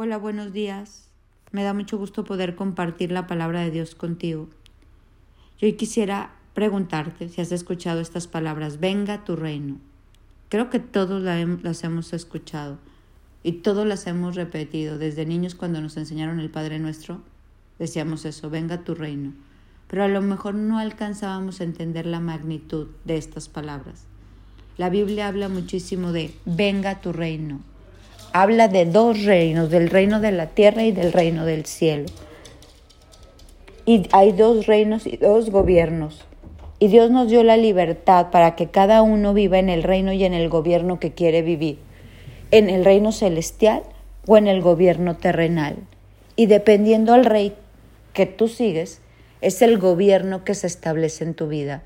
Hola, buenos días. Me da mucho gusto poder compartir la palabra de Dios contigo. Yo hoy quisiera preguntarte si has escuchado estas palabras, venga tu reino. Creo que todos las hemos escuchado y todos las hemos repetido. Desde niños cuando nos enseñaron el Padre Nuestro, decíamos eso, venga tu reino. Pero a lo mejor no alcanzábamos a entender la magnitud de estas palabras. La Biblia habla muchísimo de venga tu reino habla de dos reinos, del reino de la tierra y del reino del cielo. Y hay dos reinos y dos gobiernos. Y Dios nos dio la libertad para que cada uno viva en el reino y en el gobierno que quiere vivir, en el reino celestial o en el gobierno terrenal. Y dependiendo al rey que tú sigues, es el gobierno que se establece en tu vida.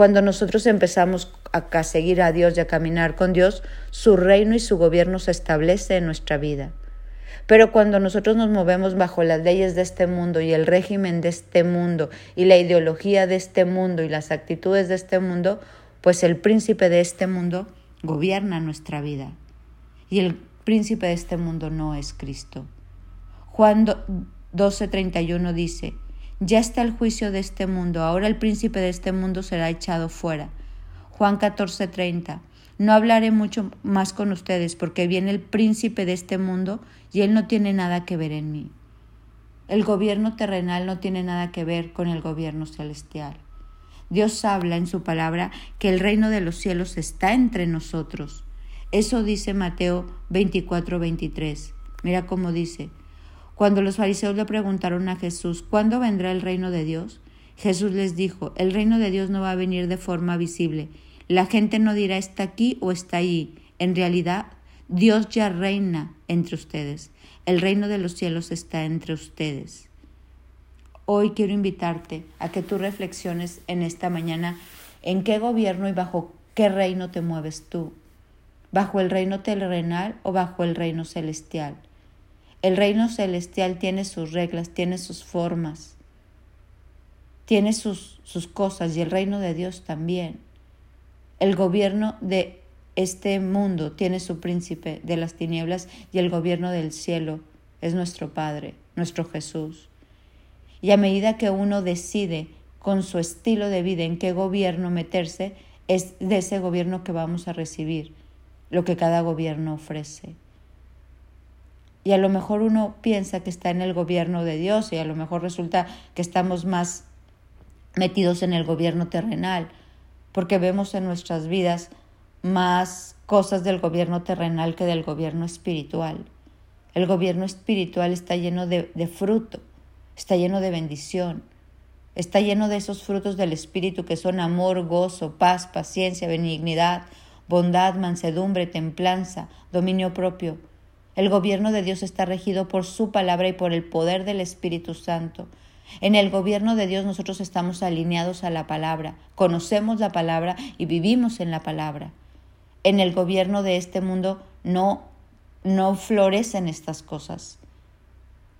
Cuando nosotros empezamos a seguir a Dios y a caminar con Dios, su reino y su gobierno se establece en nuestra vida. Pero cuando nosotros nos movemos bajo las leyes de este mundo y el régimen de este mundo y la ideología de este mundo y las actitudes de este mundo, pues el príncipe de este mundo gobierna nuestra vida. Y el príncipe de este mundo no es Cristo. Juan 12:31 dice, ya está el juicio de este mundo, ahora el príncipe de este mundo será echado fuera. Juan 14:30. No hablaré mucho más con ustedes porque viene el príncipe de este mundo y él no tiene nada que ver en mí. El gobierno terrenal no tiene nada que ver con el gobierno celestial. Dios habla en su palabra que el reino de los cielos está entre nosotros. Eso dice Mateo 24:23. Mira cómo dice, cuando los fariseos le preguntaron a Jesús, ¿cuándo vendrá el reino de Dios? Jesús les dijo, el reino de Dios no va a venir de forma visible. La gente no dirá está aquí o está allí. En realidad, Dios ya reina entre ustedes. El reino de los cielos está entre ustedes. Hoy quiero invitarte a que tú reflexiones en esta mañana en qué gobierno y bajo qué reino te mueves tú. ¿Bajo el reino terrenal o bajo el reino celestial? El reino celestial tiene sus reglas, tiene sus formas, tiene sus, sus cosas y el reino de Dios también. El gobierno de este mundo tiene su príncipe de las tinieblas y el gobierno del cielo es nuestro Padre, nuestro Jesús. Y a medida que uno decide con su estilo de vida en qué gobierno meterse, es de ese gobierno que vamos a recibir lo que cada gobierno ofrece. Y a lo mejor uno piensa que está en el gobierno de Dios y a lo mejor resulta que estamos más metidos en el gobierno terrenal, porque vemos en nuestras vidas más cosas del gobierno terrenal que del gobierno espiritual. El gobierno espiritual está lleno de, fruto, está lleno de bendición, está lleno de esos frutos del Espíritu que son amor, gozo, paz, paciencia, benignidad, bondad, mansedumbre, templanza, dominio propio el gobierno de Dios está regido por su palabra y por el poder del Espíritu Santo. En el gobierno de Dios nosotros estamos alineados a la palabra, conocemos la palabra y vivimos en la palabra. En el gobierno de este mundo no no florecen estas cosas.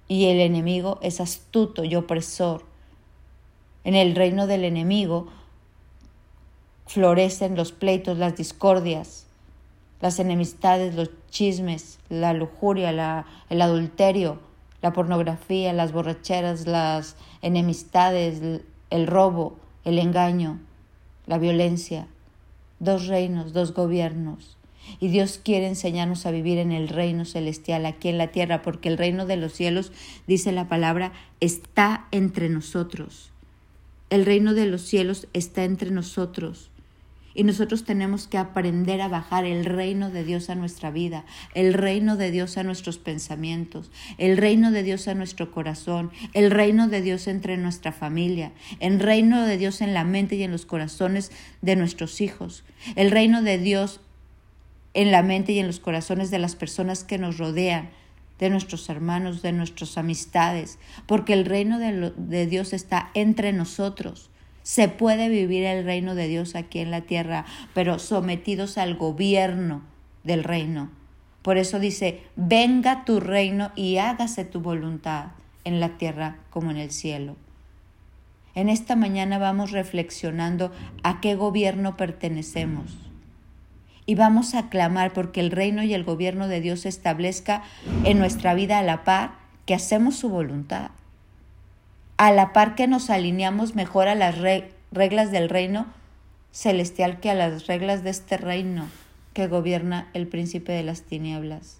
Y el enemigo es astuto y opresor. En el reino del enemigo florecen los pleitos, las discordias, las enemistades, los chismes, la lujuria, el adulterio, la pornografía, las borracheras, las enemistades, el robo, el engaño, la violencia. Dos reinos, dos gobiernos. Y Dios quiere enseñarnos a vivir en el reino celestial, aquí en la tierra, porque el reino de los cielos, dice la palabra, está entre nosotros. El reino de los cielos está entre nosotros. Y nosotros tenemos que aprender a bajar el reino de Dios a nuestra vida, el reino de Dios a nuestros pensamientos, el reino de Dios a nuestro corazón, el reino de Dios entre nuestra familia, el reino de Dios en la mente y en los corazones de nuestros hijos, el reino de Dios en la mente y en los corazones de las personas que nos rodean, de nuestros hermanos, de nuestras amistades, porque el reino de, de Dios está entre nosotros. Se puede vivir el reino de Dios aquí en la tierra, pero sometidos al gobierno del reino. Por eso dice, venga tu reino y hágase tu voluntad en la tierra como en el cielo. En esta mañana vamos reflexionando a qué gobierno pertenecemos y vamos a clamar porque el reino y el gobierno de Dios establezca en nuestra vida a la par que hacemos su voluntad, a la par que nos alineamos mejor a las reglas del reino celestial que a las reglas de este reino que gobierna el príncipe de las tinieblas.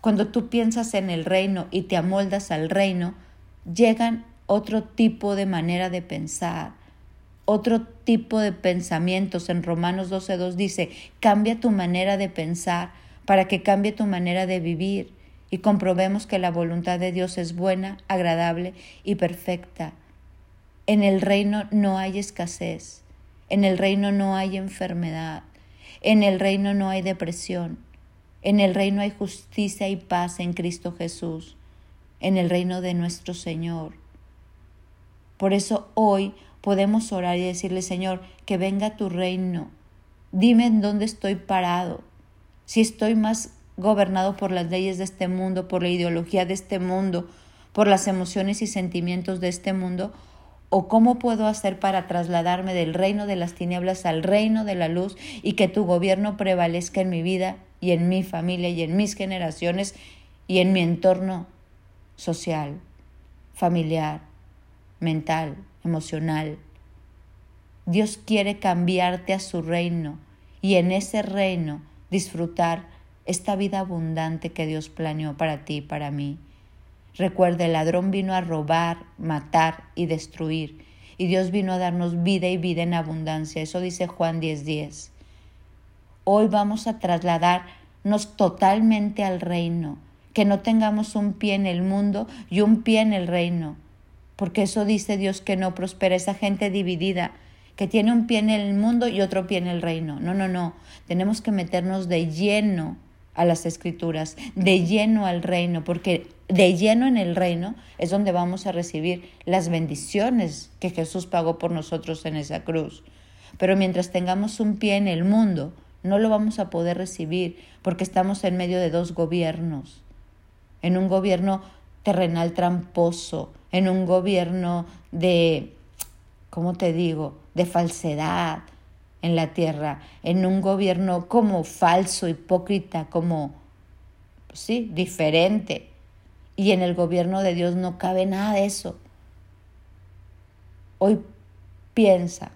Cuando tú piensas en el reino y te amoldas al reino, llegan otro tipo de manera de pensar, otro tipo de pensamientos. En Romanos 12.2 dice, cambia tu manera de pensar para que cambie tu manera de vivir y comprobemos que la voluntad de Dios es buena, agradable y perfecta. En el reino no hay escasez, en el reino no hay enfermedad, en el reino no hay depresión, en el reino hay justicia y paz en Cristo Jesús, en el reino de nuestro Señor. Por eso hoy podemos orar y decirle, Señor, que venga tu reino. Dime en dónde estoy parado. Si estoy más gobernado por las leyes de este mundo, por la ideología de este mundo, por las emociones y sentimientos de este mundo, o cómo puedo hacer para trasladarme del reino de las tinieblas al reino de la luz y que tu gobierno prevalezca en mi vida y en mi familia y en mis generaciones y en mi entorno social, familiar, mental, emocional. Dios quiere cambiarte a su reino y en ese reino disfrutar esta vida abundante que Dios planeó para ti y para mí. Recuerda, el ladrón vino a robar, matar y destruir, y Dios vino a darnos vida y vida en abundancia. Eso dice Juan 10:10. 10. Hoy vamos a trasladarnos totalmente al reino, que no tengamos un pie en el mundo y un pie en el reino, porque eso dice Dios que no prospera esa gente dividida, que tiene un pie en el mundo y otro pie en el reino. No, no, no. Tenemos que meternos de lleno a las escrituras, de lleno al reino, porque de lleno en el reino es donde vamos a recibir las bendiciones que Jesús pagó por nosotros en esa cruz. Pero mientras tengamos un pie en el mundo, no lo vamos a poder recibir porque estamos en medio de dos gobiernos. En un gobierno terrenal tramposo, en un gobierno de, ¿cómo te digo?, de falsedad, en la tierra, en un gobierno como falso, hipócrita, como, pues sí, diferente. Y en el gobierno de Dios no cabe nada de eso. Hoy piensa,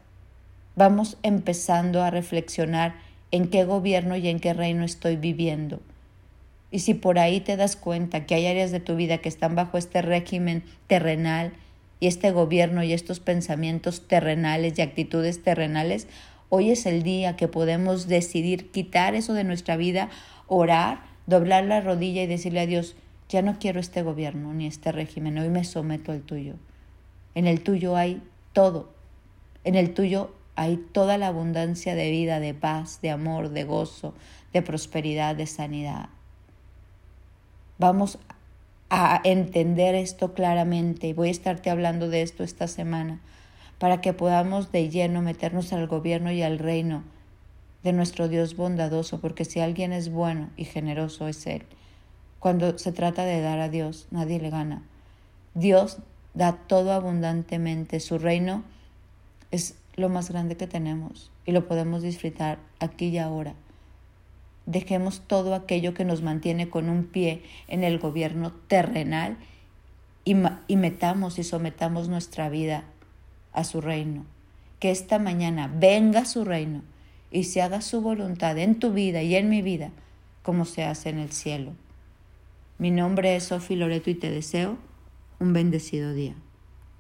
vamos empezando a reflexionar en qué gobierno y en qué reino estoy viviendo. Y si por ahí te das cuenta que hay áreas de tu vida que están bajo este régimen terrenal y este gobierno y estos pensamientos terrenales y actitudes terrenales, Hoy es el día que podemos decidir quitar eso de nuestra vida, orar, doblar la rodilla y decirle a Dios, ya no quiero este gobierno ni este régimen, hoy me someto al tuyo. En el tuyo hay todo. En el tuyo hay toda la abundancia de vida, de paz, de amor, de gozo, de prosperidad, de sanidad. Vamos a entender esto claramente y voy a estarte hablando de esto esta semana para que podamos de lleno meternos al gobierno y al reino de nuestro Dios bondadoso, porque si alguien es bueno y generoso es Él. Cuando se trata de dar a Dios, nadie le gana. Dios da todo abundantemente. Su reino es lo más grande que tenemos y lo podemos disfrutar aquí y ahora. Dejemos todo aquello que nos mantiene con un pie en el gobierno terrenal y, y metamos y sometamos nuestra vida a su reino. Que esta mañana venga su reino y se haga su voluntad en tu vida y en mi vida como se hace en el cielo. Mi nombre es Sofi Loreto y te deseo un bendecido día.